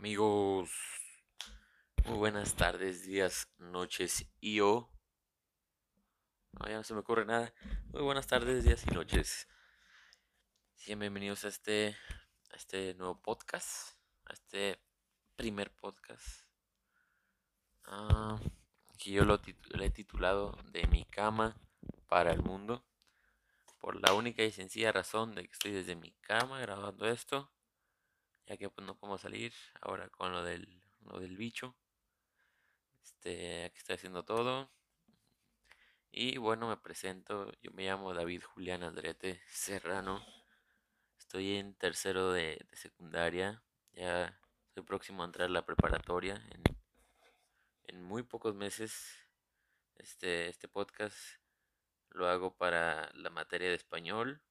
Amigos, muy buenas tardes, días, noches y o. No, ya no se me ocurre nada. Muy buenas tardes, días y noches. bienvenidos a este, a este nuevo podcast, a este primer podcast. Ah, que yo lo, lo he titulado De mi cama para el mundo. Por la única y sencilla razón de que estoy desde mi cama grabando esto ya que pues no puedo salir ahora con lo del, lo del bicho. Este, aquí estoy haciendo todo. Y bueno, me presento, yo me llamo David Julián Andrete Serrano. Estoy en tercero de, secundaria. Ya estoy próximo a entrar a la preparatoria en, en muy pocos meses. Este, este podcast lo hago para la materia de español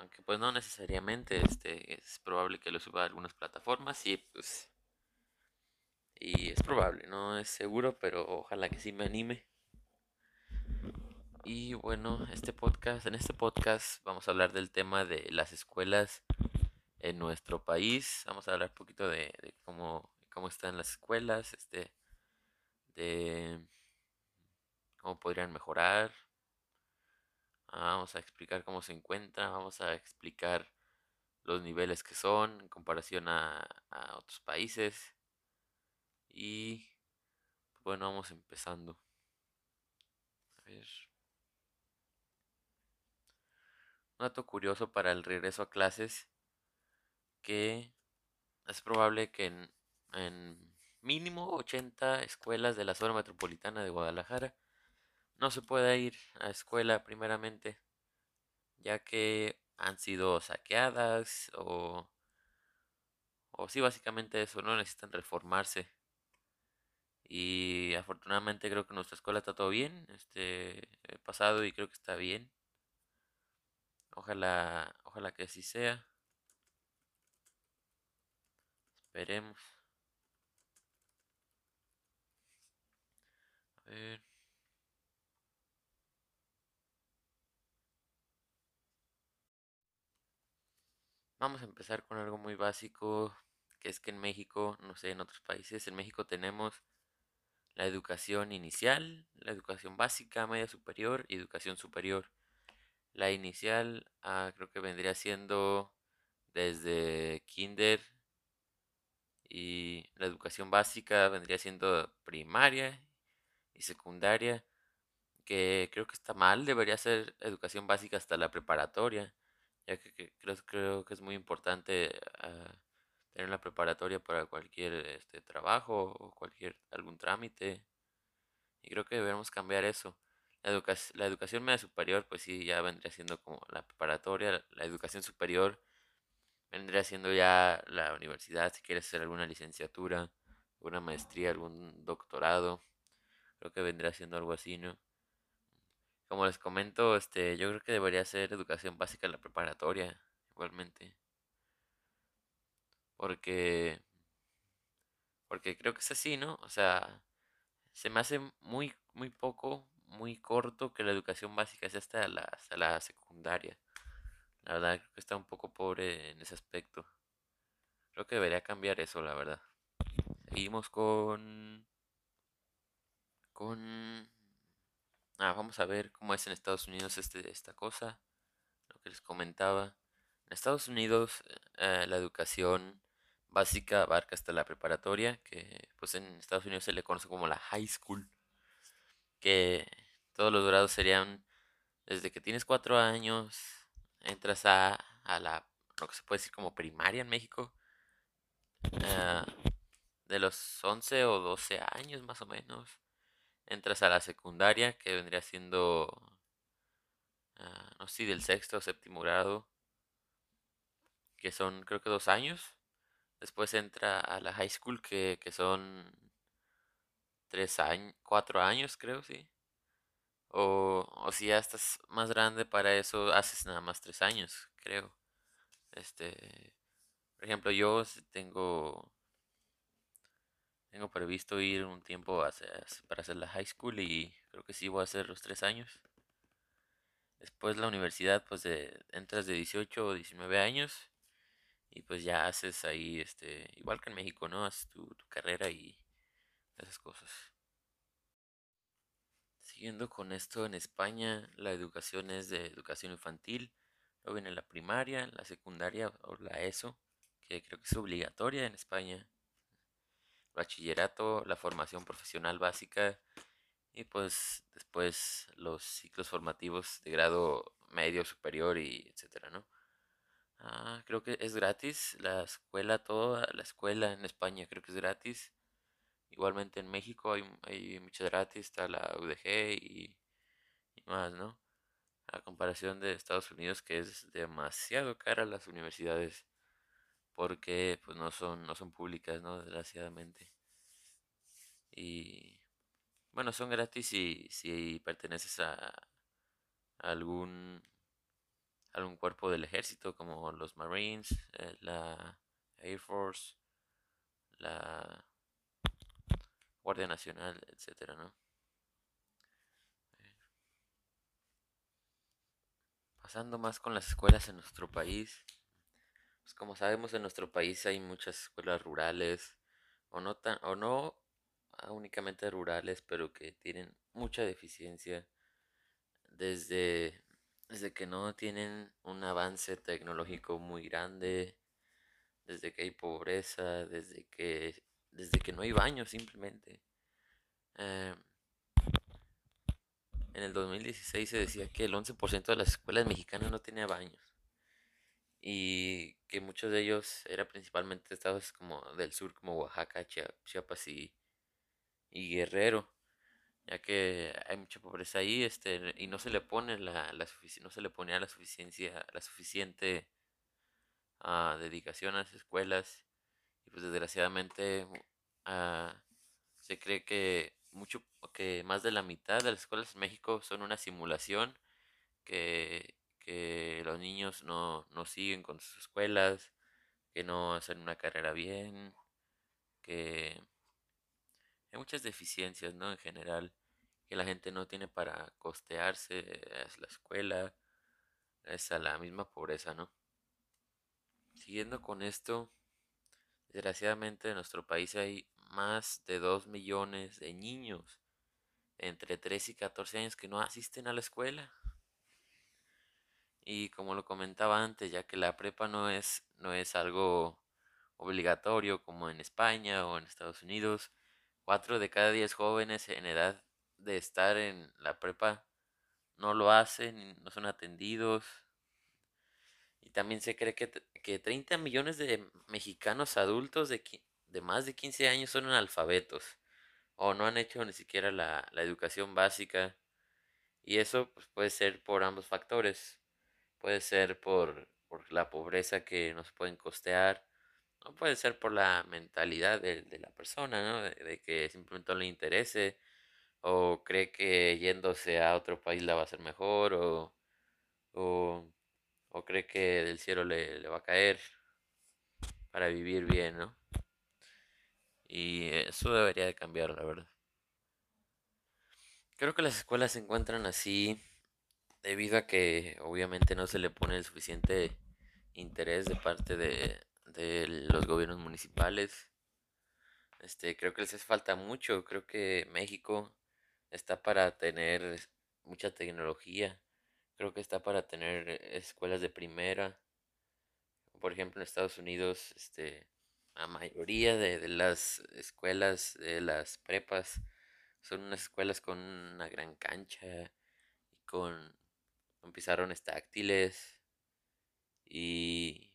aunque pues no necesariamente, este, es probable que lo suba a algunas plataformas y pues y es probable, no es seguro, pero ojalá que sí me anime. Y bueno, este podcast, en este podcast vamos a hablar del tema de las escuelas en nuestro país. Vamos a hablar un poquito de, cómo, cómo están las escuelas, este, de cómo podrían mejorar, Vamos a explicar cómo se encuentra, vamos a explicar los niveles que son en comparación a, otros países. Y bueno, vamos empezando. A ver. Un dato curioso para el regreso a clases que es probable que en, en mínimo 80 escuelas de la zona metropolitana de Guadalajara no se puede ir a escuela primeramente, ya que han sido saqueadas o, o sí, básicamente eso, no necesitan reformarse. Y afortunadamente creo que nuestra escuela está todo bien, este, pasado y creo que está bien. Ojalá, ojalá que así sea. Esperemos. A ver. Vamos a empezar con algo muy básico, que es que en México, no sé, en otros países, en México tenemos la educación inicial, la educación básica, media superior y educación superior. La inicial ah, creo que vendría siendo desde kinder y la educación básica vendría siendo primaria y secundaria, que creo que está mal, debería ser educación básica hasta la preparatoria creo, que es muy importante ah, tener la preparatoria para cualquier este, trabajo o cualquier algún trámite. Y creo que debemos cambiar eso. La, la educación media superior, pues sí, ya vendría siendo como la preparatoria. La educación superior vendría siendo ya la universidad, si quieres hacer alguna licenciatura, alguna maestría, algún doctorado. Creo que vendría siendo algo así, ¿no? Como les comento, este, yo creo que debería ser educación básica en la preparatoria, igualmente. Porque, porque creo que es así, ¿no? O sea, se me hace muy, muy poco, muy corto que la educación básica sea hasta la, hasta la secundaria. La verdad, creo que está un poco pobre en ese aspecto. Creo que debería cambiar eso, la verdad. Seguimos con... Con Ah, vamos a ver cómo es en Estados Unidos este, esta cosa, lo que les comentaba. En Estados Unidos eh, la educación básica abarca hasta la preparatoria, que pues en Estados Unidos se le conoce como la high school, que todos los grados serían desde que tienes cuatro años, entras a, a la, lo que se puede decir como primaria en México, eh, de los 11 o 12 años más o menos entras a la secundaria, que vendría siendo, ah, no sé, del sexto o séptimo grado, que son creo que dos años. Después entra a la high school, que, que son tres años, cuatro años creo, sí. O, o si ya estás más grande para eso, haces nada más tres años, creo. Este, por ejemplo, yo tengo tengo previsto ir un tiempo para hacer la high school y creo que sí voy a hacer los tres años. Después la universidad, pues de, entras de 18 o 19 años y pues ya haces ahí, este, igual que en México, ¿no? Haces tu carrera y esas cosas. Siguiendo con esto, en España la educación es de educación infantil, luego viene la primaria, la secundaria o la ESO, que creo que es obligatoria en España, bachillerato, la formación profesional básica y pues después los ciclos formativos de grado medio, superior y etcétera, ¿no? Ah, creo que es gratis la escuela, toda la escuela en España creo que es gratis. Igualmente en México hay, hay muchas gratis, está la UDG y, y más, ¿no? A comparación de Estados Unidos que es demasiado cara las universidades porque pues no son, no son públicas, ¿no? Desgraciadamente. Y bueno, son gratis si, si perteneces a algún, algún cuerpo del ejército, como los Marines, eh, la Air Force, la Guardia Nacional, etcétera, ¿no? Pasando más con las escuelas en nuestro país, pues como sabemos en nuestro país hay muchas escuelas rurales, o no tan, o no ah, únicamente rurales, pero que tienen mucha deficiencia desde, desde que no tienen un avance tecnológico muy grande, desde que hay pobreza, desde que, desde que no hay baños simplemente. Eh, en el 2016 se decía que el 11% de las escuelas mexicanas no tenía baños y que muchos de ellos eran principalmente estados como del sur como Oaxaca, Chiapas y, y Guerrero ya que hay mucha pobreza ahí, este, y no se le pone la, la no se le ponía la suficiencia, la suficiente ah, dedicación a las escuelas, y pues desgraciadamente ah, se cree que mucho, que más de la mitad de las escuelas en México son una simulación, que, que los niños no, no siguen con sus escuelas, que no hacen una carrera bien, que hay muchas deficiencias, ¿no? En general, que la gente no tiene para costearse, es la escuela, es a la misma pobreza, ¿no? Siguiendo con esto, desgraciadamente en nuestro país hay más de 2 millones de niños entre 3 y 14 años que no asisten a la escuela. Y como lo comentaba antes, ya que la prepa no es, no es algo obligatorio como en España o en Estados Unidos, 4 de cada 10 jóvenes en edad de estar en la prepa no lo hacen, no son atendidos. Y también se cree que, que 30 millones de mexicanos adultos de, de, más de 15 años son analfabetos o no han hecho ni siquiera la, la educación básica. Y eso pues, puede ser por ambos factores. Puede ser por, por la pobreza que no se pueden costear. O puede ser por la mentalidad de, de la persona, ¿no? De, que simplemente no le interese o cree que yéndose a otro país la va a ser mejor o, o, cree que del cielo le, le, va a caer para vivir bien, ¿no? Y eso debería de cambiar, la verdad. Creo que las escuelas se encuentran así debido a que obviamente no se le pone el suficiente interés de parte de, de los gobiernos municipales. Este, creo que les hace falta mucho. Creo que México está para tener mucha tecnología. Creo que está para tener escuelas de primera. Por ejemplo, en Estados Unidos, este, la mayoría de, las escuelas, de las prepas, son unas escuelas con una gran cancha y con, con pizarrones táctiles. Y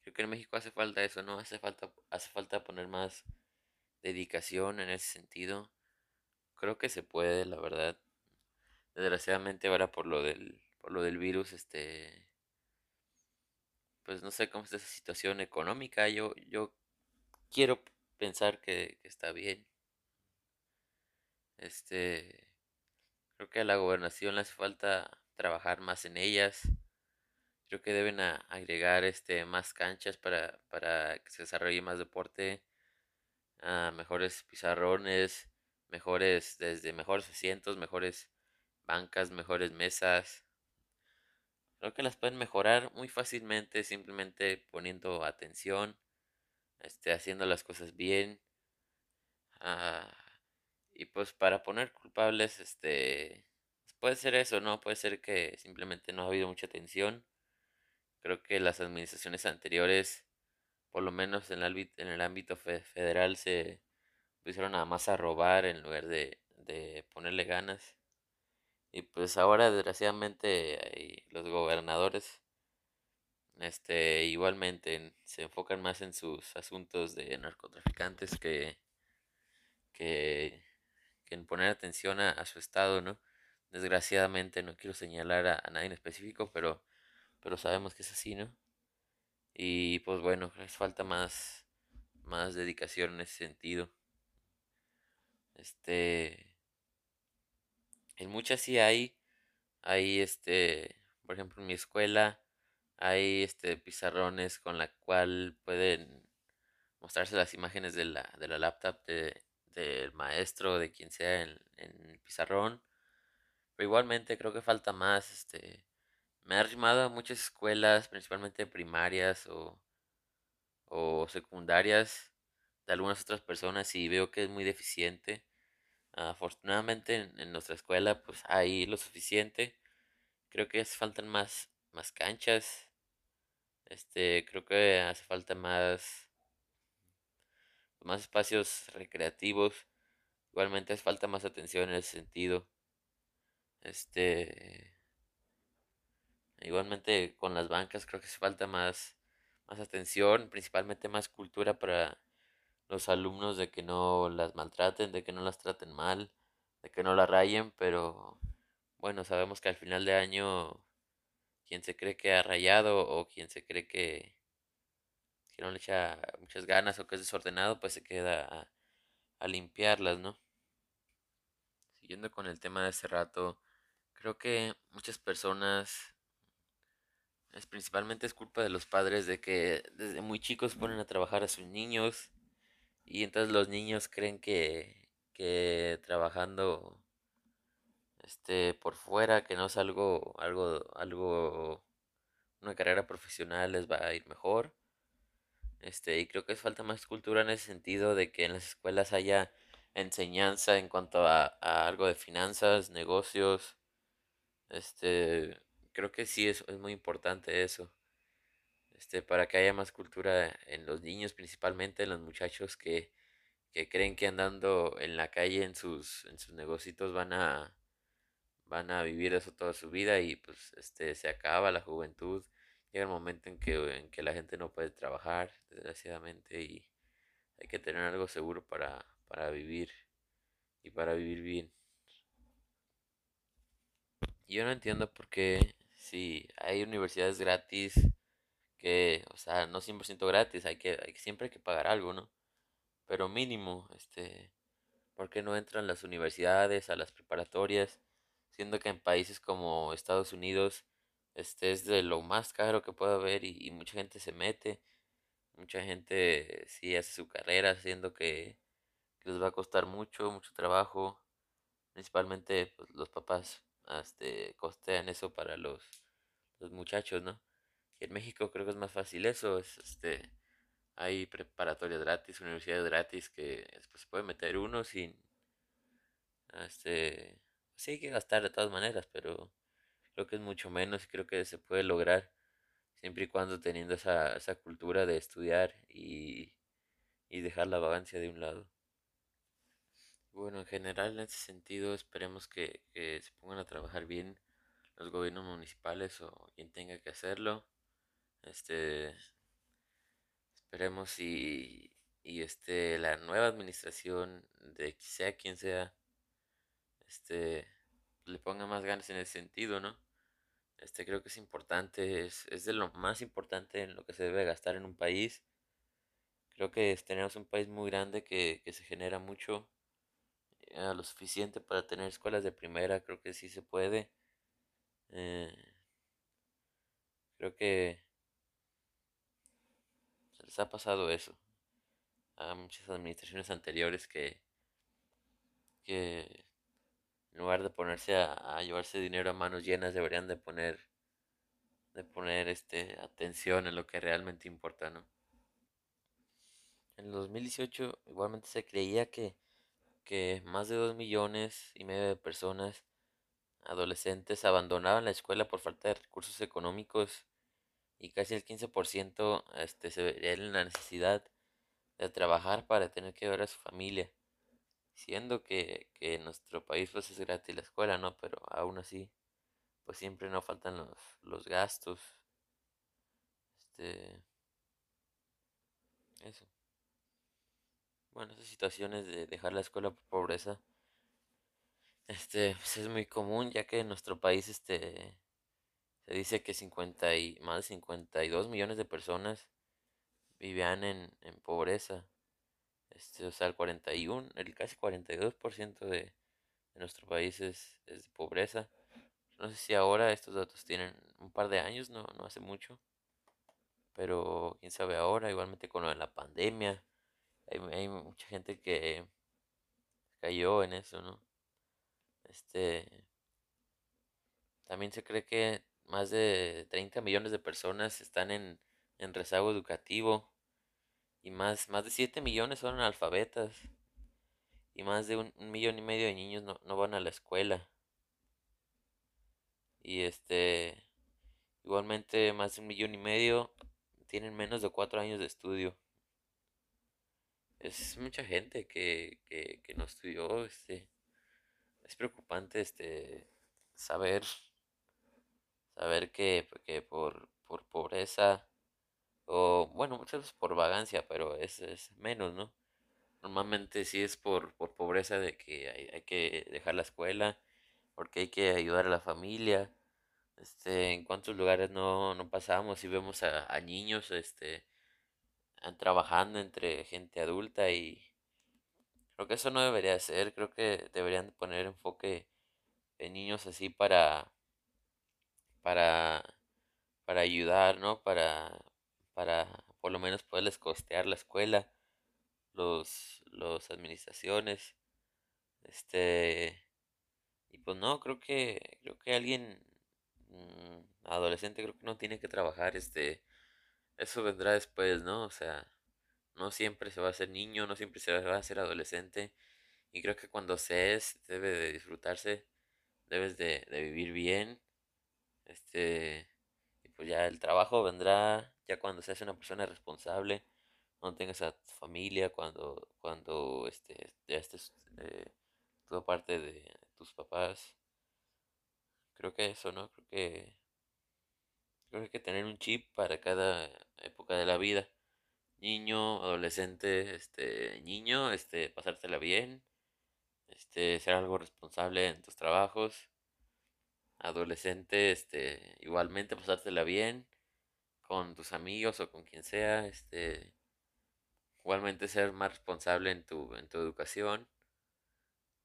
creo que en México hace falta eso, ¿no? Hace falta, hace falta poner más dedicación en ese sentido creo que se puede, la verdad. Desgraciadamente ahora por lo del, por lo del virus, este, pues no sé cómo está esa situación económica. Yo, yo quiero pensar que, está bien. Este, creo que a la gobernación le hace falta trabajar más en ellas. Creo que deben agregar este más canchas para, para que se desarrolle más deporte, a mejores pizarrones, mejores, desde mejores asientos, mejores bancas, mejores mesas. Creo que las pueden mejorar muy fácilmente simplemente poniendo atención, este, haciendo las cosas bien. ah, y pues para poner culpables, este, puede ser eso, ¿no? Puede ser que simplemente no ha habido mucha atención. Creo que las administraciones anteriores, por lo menos en el ámbito, en el ámbito federal, se pusieron nada más a robar en lugar de, de ponerle ganas. Y pues ahora desgraciadamente los gobernadores este igualmente se enfocan más en sus asuntos de narcotraficantes que, que, en poner atención a, su estado, ¿no? Desgraciadamente no quiero señalar a, nadie en específico, pero, pero sabemos que es así, ¿no? Y pues bueno, les falta más, más dedicación en ese sentido. Este, en muchas sí hay, hay este, por ejemplo en mi escuela hay este pizarrones con la cual pueden mostrarse las imágenes de la, de la laptop de, del maestro, de quien sea en, el pizarrón. Pero igualmente creo que falta más, este, me ha arrimado a muchas escuelas, principalmente primarias o, o secundarias de algunas otras personas y veo que es muy deficiente. Afortunadamente en, nuestra escuela pues hay lo suficiente. Creo que faltan más, más canchas. Este, creo que hace falta más, más espacios recreativos. Igualmente hace falta más atención en ese sentido. Este, igualmente con las bancas creo que hace falta más, más atención, principalmente más cultura para los alumnos de que no las maltraten, de que no las traten mal, de que no la rayen, pero bueno, sabemos que al final de año quien se cree que ha rayado o quien se cree que, que no le echa muchas ganas o que es desordenado, pues se queda a, a limpiarlas, ¿no? Siguiendo con el tema de hace rato, creo que muchas personas es principalmente es culpa de los padres de que desde muy chicos ponen a trabajar a sus niños y entonces los niños creen que, que trabajando este por fuera, que no es algo, algo, algo, una carrera profesional les va a ir mejor. Este, y creo que es falta más cultura en ese sentido de que en las escuelas haya enseñanza en cuanto a, a algo de finanzas, negocios. Este, creo que sí es, es muy importante eso este, para que haya más cultura en los niños, principalmente en los muchachos que, que creen que andando en la calle en sus, en sus negocios van a, van a vivir eso toda su vida y pues este, se acaba la juventud. Llega el momento en que, en que la gente no puede trabajar, desgraciadamente, y hay que tener algo seguro para, para vivir y para vivir bien. Yo no entiendo por qué si hay universidades gratis que, o sea, no 100% gratis, hay que, hay, siempre hay que pagar algo, ¿no? Pero mínimo, este, ¿por qué no entran las universidades, a las preparatorias? Siendo que en países como Estados Unidos, este es de lo más caro que puede haber y, mucha gente se mete, mucha gente sí hace su carrera, siendo que, les va a costar mucho, mucho trabajo, principalmente pues, los papás este, costean eso para los, los muchachos, ¿no? en México creo que es más fácil eso, es este hay preparatorias gratis, universidades gratis que después se puede meter uno sin este sí hay que gastar de todas maneras, pero creo que es mucho menos y creo que se puede lograr siempre y cuando teniendo esa, esa cultura de estudiar y, y dejar la vagancia de un lado. Bueno, en general en ese sentido esperemos que, se pongan a trabajar bien los gobiernos municipales o quien tenga que hacerlo este, esperemos y, y este, la nueva administración de sea quien sea, este, le ponga más ganas en ese sentido, ¿no? Este, creo que es importante, es, es de lo más importante en lo que se debe gastar en un país. Creo que tenemos un país muy grande que, que se genera mucho, eh, lo suficiente para tener escuelas de primera, creo que sí se puede. Eh, creo que les ha pasado eso a muchas administraciones anteriores que, que en lugar de ponerse a, llevarse dinero a manos llenas deberían de poner de poner este atención en lo que realmente importa, ¿no? En el 2018 igualmente se creía que, que más de 2 millones y medio de personas adolescentes abandonaban la escuela por falta de recursos económicos y casi el 15% este, se vería en la necesidad de trabajar para tener que ver a su familia, siendo que, que en nuestro país pues es gratis la escuela, ¿no? Pero aún así, pues siempre no faltan los, los gastos, este, eso. Bueno, esas situaciones de dejar la escuela por pobreza, este, pues es muy común ya que en nuestro país, este, se dice que 50 y, más de 52 millones de personas vivían en, en pobreza. Este, o sea, el 41, el casi 42% de, de nuestro país es, es de pobreza. No sé si ahora estos datos tienen un par de años, no, no hace mucho. Pero quién sabe ahora, igualmente con lo de la pandemia. Hay, hay mucha gente que cayó en eso, ¿no? Este, también se cree que más de 30 millones de personas están en, rezago educativo y más, más de 7 millones son analfabetas y más de un, un millón y medio de niños no, no van a la escuela. Y este, igualmente más de un millón y medio tienen menos de cuatro años de estudio. Es mucha gente que, que, que no estudió, este, es preocupante este saber, saber que, que por, por pobreza, o bueno, muchas veces por vagancia, pero es, es menos, ¿no? Normalmente sí es por, por pobreza de que hay, hay que dejar la escuela, porque hay que ayudar a la familia, Este, en cuántos lugares no, no pasamos y vemos a, a niños, este, trabajando entre gente adulta y creo que eso no debería ser, creo que deberían de poner enfoque en niños así para, para, para ayudar, ¿no? Para, para por lo menos poderles costear la escuela, los, los administraciones, este, y pues no, creo que, creo que alguien mm, adolescente creo que no tiene que trabajar, este, Eso vendrá después, ¿no? O sea, no siempre se va a ser niño, no siempre se va a ser adolescente. Y creo que cuando se es, debe de disfrutarse, debes de, de vivir bien. Este, y pues ya el trabajo vendrá ya cuando seas una persona responsable, cuando tengas a tu familia, cuando, cuando este, ya estés eh, toda parte de tus papás. Creo que eso, ¿no? Creo que, creo que tener un chip para cada época de la vida. niño, adolescente, este, niño, este, pasártela bien, este, ser algo responsable en tus trabajos, adolescente, este, igualmente pasártela bien con tus amigos o con quien sea, este, igualmente ser más responsable en tu, en tu educación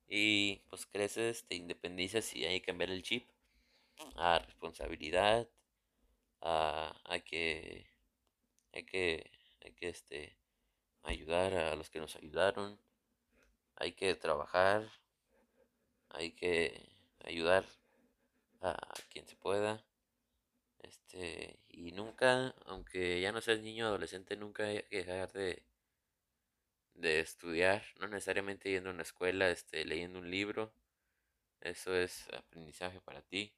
y pues creces, te independizas y hay que cambiar el chip a responsabilidad, a, a que, hay que, hay que, este, ayudar a los que nos ayudaron, hay que trabajar, hay que ayudar a quien se pueda. Este, y nunca, aunque ya no seas niño o adolescente, nunca hay que dejar de, de estudiar, no necesariamente yendo a una escuela, este, leyendo un libro, eso es aprendizaje para ti.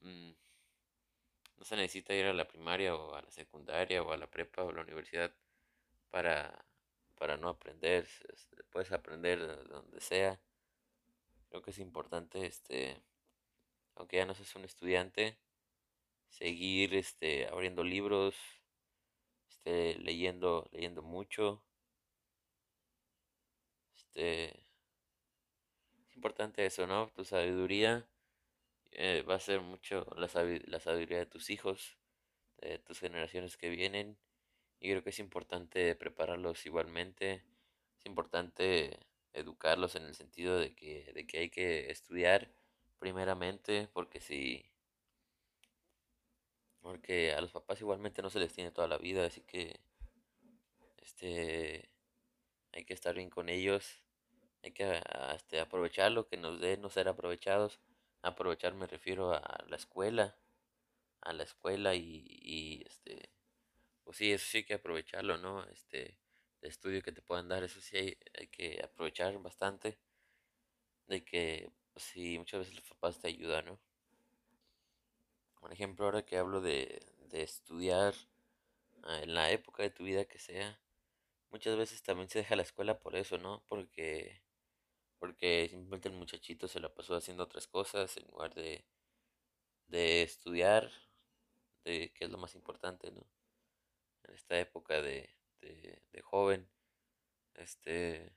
Mm, no se necesita ir a la primaria o a la secundaria o a la prepa o a la universidad para, para no aprender, este, puedes aprender de donde sea. Creo que es importante, este, aunque ya no seas un estudiante, seguir este abriendo libros, este leyendo leyendo mucho, este es importante eso, ¿no? Tu sabiduría eh, va a ser mucho la, sabi- la sabiduría de tus hijos, de tus generaciones que vienen y creo que es importante prepararlos igualmente, es importante educarlos en el sentido de que de que hay que estudiar primeramente porque si porque a los papás igualmente no se les tiene toda la vida, así que este hay que estar bien con ellos, hay que este, aprovechar lo que nos dé, no ser aprovechados. Aprovechar me refiero a la escuela, a la escuela y, y, este, pues sí, eso sí hay que aprovecharlo, ¿no? Este, el estudio que te puedan dar, eso sí hay, hay que aprovechar bastante, de que, pues sí, muchas veces los papás te ayudan, ¿no? Por ejemplo, ahora que hablo de, de estudiar ah, en la época de tu vida que sea, muchas veces también se deja la escuela por eso, ¿no? Porque, porque simplemente el muchachito se la pasó haciendo otras cosas en lugar de, de estudiar, de que es lo más importante, ¿no? En esta época de, de, de joven, este,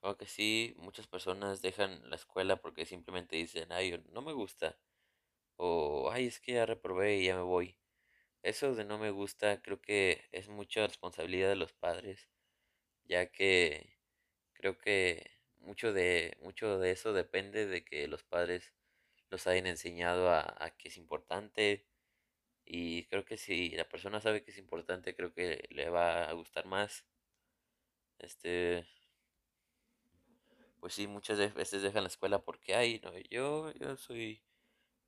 creo que sí, muchas personas dejan la escuela porque simplemente dicen, ay, no me gusta, o ay, es que ya reprobé y ya me voy. Eso de no me gusta creo que es mucha responsabilidad de los padres, ya que creo que mucho de, mucho de eso depende de que los padres los hayan enseñado a, a que es importante y creo que si la persona sabe que es importante, creo que le va a gustar más. Este, pues sí, muchas veces dejan la escuela porque, ay, no, yo, yo soy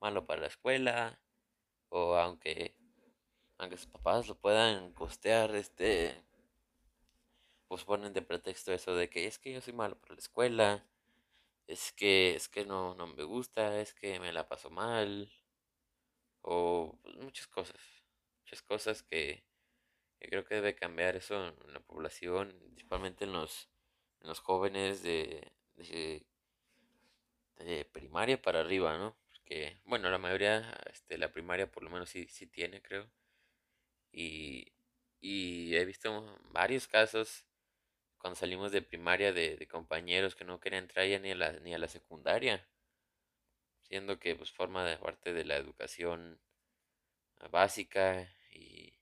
malo para la escuela, o aunque, aunque sus papás lo puedan costear, este, pues ponen de pretexto eso de que es que yo soy malo para la escuela, es que, es que no, no me gusta, es que me la paso mal, o pues, muchas cosas, muchas cosas que, que creo que debe cambiar eso en la población, principalmente en los, los jóvenes de, de, de primaria para arriba, ¿no? Porque, bueno, la mayoría, este, la primaria por lo menos sí, sí tiene, creo. Y, y he visto varios casos cuando salimos de primaria de, compañeros que no querían entrar ya ni a la, ni a la secundaria, siendo que pues forma de parte de la educación ah, básica y,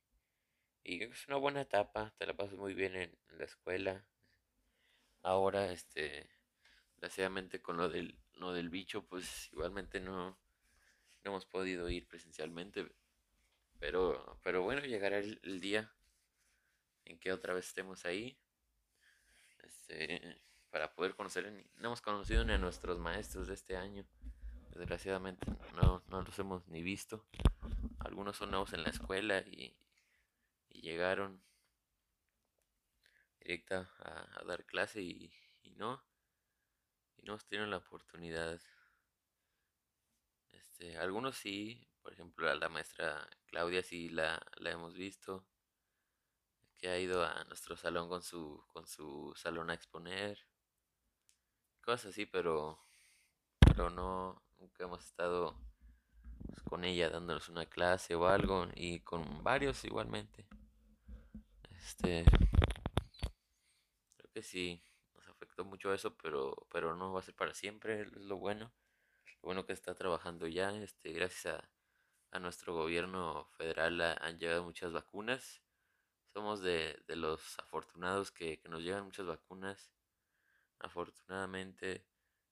y es una buena etapa, te la pasas muy bien en, la escuela. Ahora, este, desgraciadamente con lo del, lo del bicho, pues igualmente no, no hemos podido ir presencialmente, pero, pero bueno, llegará el día en que otra vez estemos ahí este, para poder conocer, no hemos conocido ni a nuestros maestros de este año, desgraciadamente no, no los hemos ni visto, algunos son nuevos en la escuela y, y llegaron directa a, dar clase y, y, no, y no tienen la oportunidad. Este, algunos sí, por ejemplo a la maestra Claudia sí la, la hemos visto, que ha ido a nuestro salón con su, con su salón a exponer, cosas así, pero, pero no, nunca hemos estado pues, con ella dándonos una clase o algo, y con varios igualmente. Este, creo que sí, nos afectó mucho eso, pero, pero no va a ser para siempre, es lo bueno. Lo bueno que está trabajando ya, este, gracias a, a nuestro gobierno federal ha- han llegado muchas vacunas. Somos de, de los afortunados que, que nos llegan muchas vacunas. Afortunadamente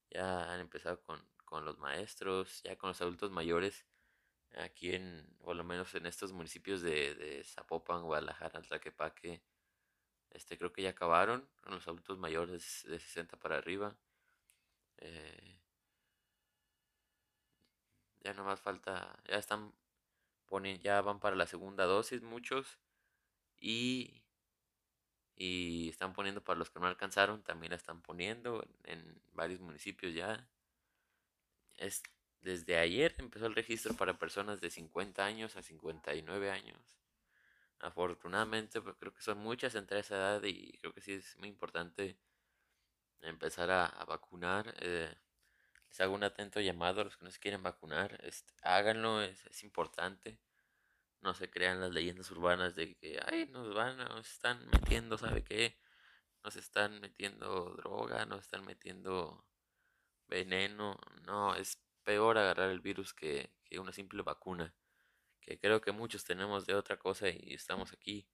ya han empezado con, con los maestros, ya con los adultos mayores. Aquí en, por lo menos en estos municipios de, de Zapopan, Guadalajara, Tlaquepaque, este creo que ya acabaron con los adultos mayores de 60 para arriba. Eh, ya no más falta, ya están poniendo, ya van para la segunda dosis muchos y, y están poniendo para los que no alcanzaron, también la están poniendo en, varios municipios ya. Es, desde ayer empezó el registro para personas de 50 años a 59 años. Afortunadamente, pues creo que son muchas entre esa edad y creo que sí es muy importante empezar a, a vacunar. Eh, les hago un atento llamado a los que no se quieren vacunar. Este, háganlo, es, es importante. No se crean las leyendas urbanas de que, ay, nos van, nos están metiendo, ¿sabe qué? Nos están metiendo droga, nos están metiendo veneno. No, es peor agarrar el virus que, que una simple vacuna. Que creo que muchos tenemos de otra cosa y estamos aquí.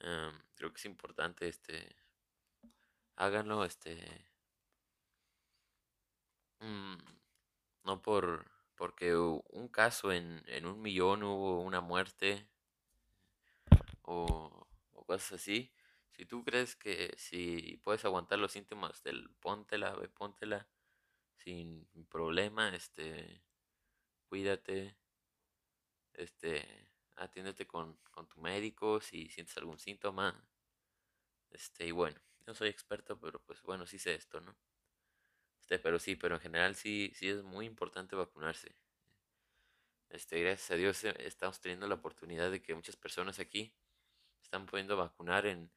Em, creo que es importante, este, háganlo, este, mm, no por, porque un caso en, en un millón hubo una muerte o, o cosas así. Si tú crees que si puedes aguantar los síntomas del póntela, ve, póntela sin problema, este, cuídate, este, atiéndete con, con tu médico si sientes algún síntoma. Este, y bueno, no soy experto, pero pues bueno, sí sé esto, ¿no? Este, pero sí, pero en general sí, sí es muy importante vacunarse. Este, gracias a Dios eh, estamos teniendo la oportunidad de que muchas personas aquí están pudiendo vacunar en,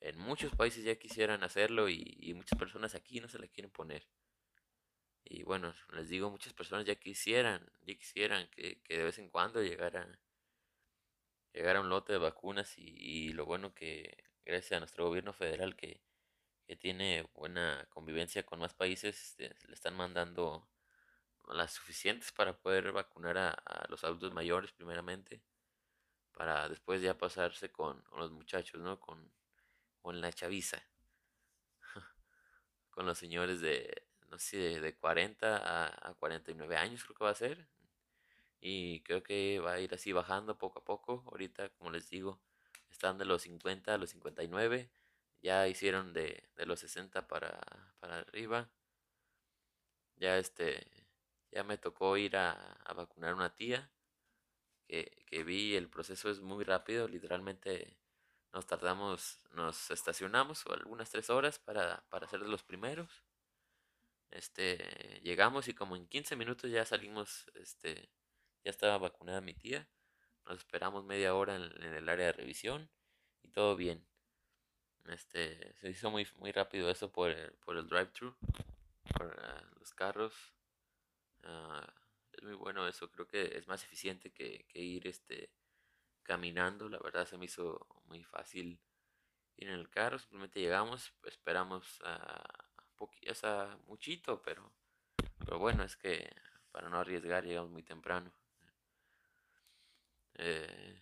en muchos países ya quisieran hacerlo y, muchas personas aquí no se la quieren poner. Y bueno, les digo, muchas personas ya quisieran, ya quisieran que, que de vez en cuando llegara, llegara un lote de vacunas y, lo bueno que gracias a nuestro gobierno federal que, que tiene buena convivencia con más países, este, le están mandando las suficientes para poder vacunar a, los adultos mayores primeramente, para después ya pasarse con, los muchachos, ¿no? Con, con la chaviza, con los señores de, no sé, de 40 a, a 49 años creo que va a ser, y creo que va a ir así bajando poco a poco, ahorita como les digo, están de los 50 a los 59, ya hicieron de, de los 60 para, para arriba, ya este ya me tocó ir a, vacunar a una tía que, vi, el proceso es muy rápido, literalmente nos tardamos, nos estacionamos algunas tres horas para, para ser de los primeros. Este, llegamos y como en 15 minutos ya salimos, este, ya estaba vacunada mi tía. Nos esperamos media hora en, el área de revisión y todo bien. Este, se hizo muy, muy rápido eso por el, por el drive-thru, por los carros. Ah, es muy bueno eso, creo que es más eficiente que, ir este caminando, la verdad se me hizo muy fácil ir en el carro, simplemente llegamos, esperamos a, a muchito, pero, pero bueno, es que para no arriesgar llegamos muy temprano. Eh,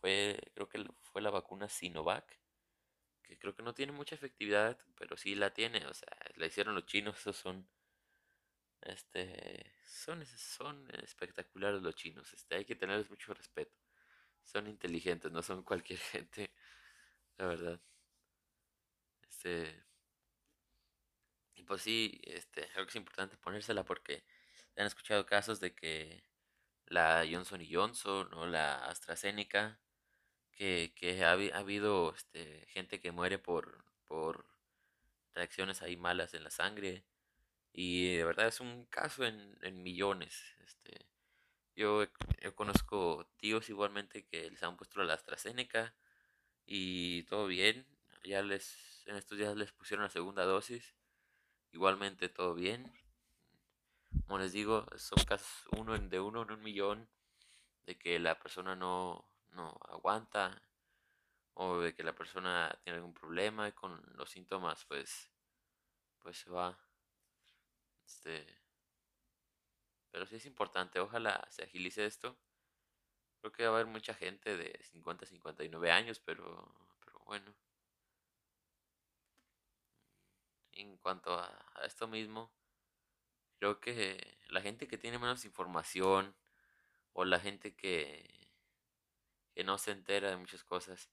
fue, creo que fue la vacuna Sinovac, que creo que no tiene mucha efectividad, pero sí la tiene, o sea, la hicieron los chinos, esos son este, son, son espectaculares los chinos, este, hay que tenerles mucho respeto. Son inteligentes, no son cualquier gente, la verdad. Este, y pues sí, este, creo que es importante ponérsela porque han escuchado casos de que la Johnson y Johnson o la AstraZeneca, que, que ha, ha, habido este, gente que muere por, por reacciones ahí malas en la sangre y de verdad es un caso en, en millones. Este, yo, yo, conozco tíos igualmente que les han puesto la AstraZeneca y todo bien. Ya les, en estos días les pusieron la segunda dosis. Igualmente todo bien. Como les digo, son casos uno de uno en un millón de que la persona no, no aguanta o de que la persona tiene algún problema y con los síntomas pues pues se va este, pero sí es importante, ojalá se agilice esto. Creo que va a haber mucha gente de 50 a 59 años, pero, pero bueno. En cuanto a, esto mismo, creo que la gente que tiene menos información o la gente que, que no se entera de muchas cosas,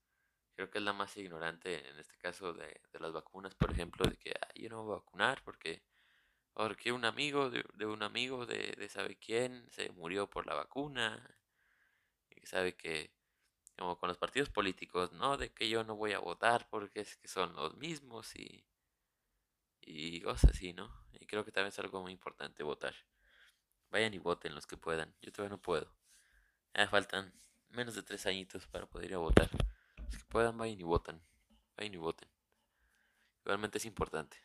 creo que es la más ignorante en este caso de, de las vacunas, por ejemplo, de que yo no voy a vacunar porque porque un amigo de, un amigo de, de, sabe quién se murió por la vacuna. Y sabe que, como con los partidos políticos, ¿no? De que yo no voy a votar porque es que son los mismos y, y cosas así, ¿no? Y creo que también es algo muy importante votar. Vayan y voten los que puedan. Yo todavía no puedo. Ya faltan menos de tres añitos para poder ir a votar. Los que puedan, vayan y voten. Vayan y voten. Igualmente es importante.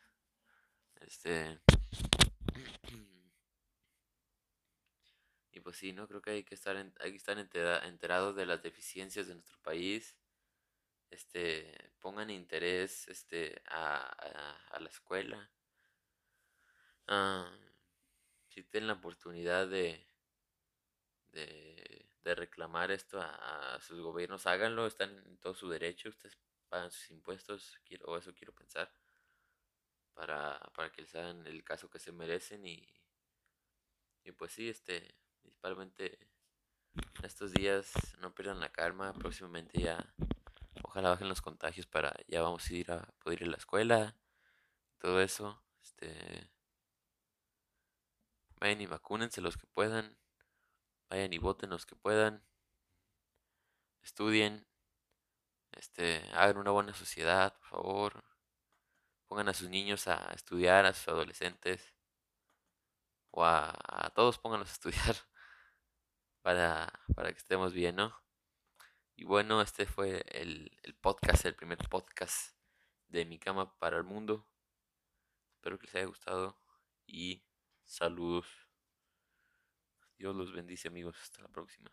Este. Y pues sí, ¿no? Creo que hay que estar, hay que estar enterados de las deficiencias de nuestro país. Este, pongan interés este, a, la escuela. Ah, si tienen la oportunidad de, reclamar esto a, sus gobiernos, háganlo, están en todo su derecho, ustedes pagan sus impuestos, quiero, o eso quiero pensar para, para que les hagan el caso que se merecen y, y pues sí, este, principalmente en estos días no pierdan la calma, próximamente ya ojalá bajen los contagios para ya vamos a ir a poder ir a la escuela, todo eso, este vayan y vacúnense los que puedan, Vayan y voten los que puedan. Estudien. Este, hagan una buena sociedad, por favor. Pongan a sus niños a estudiar, a sus adolescentes. O a, todos pónganlos a estudiar. Para, para que estemos bien, ¿no? Y bueno, este fue el, el podcast, el primer podcast de mi cama para el mundo. Espero que les haya gustado y saludos. Dios los bendice amigos. Hasta la próxima.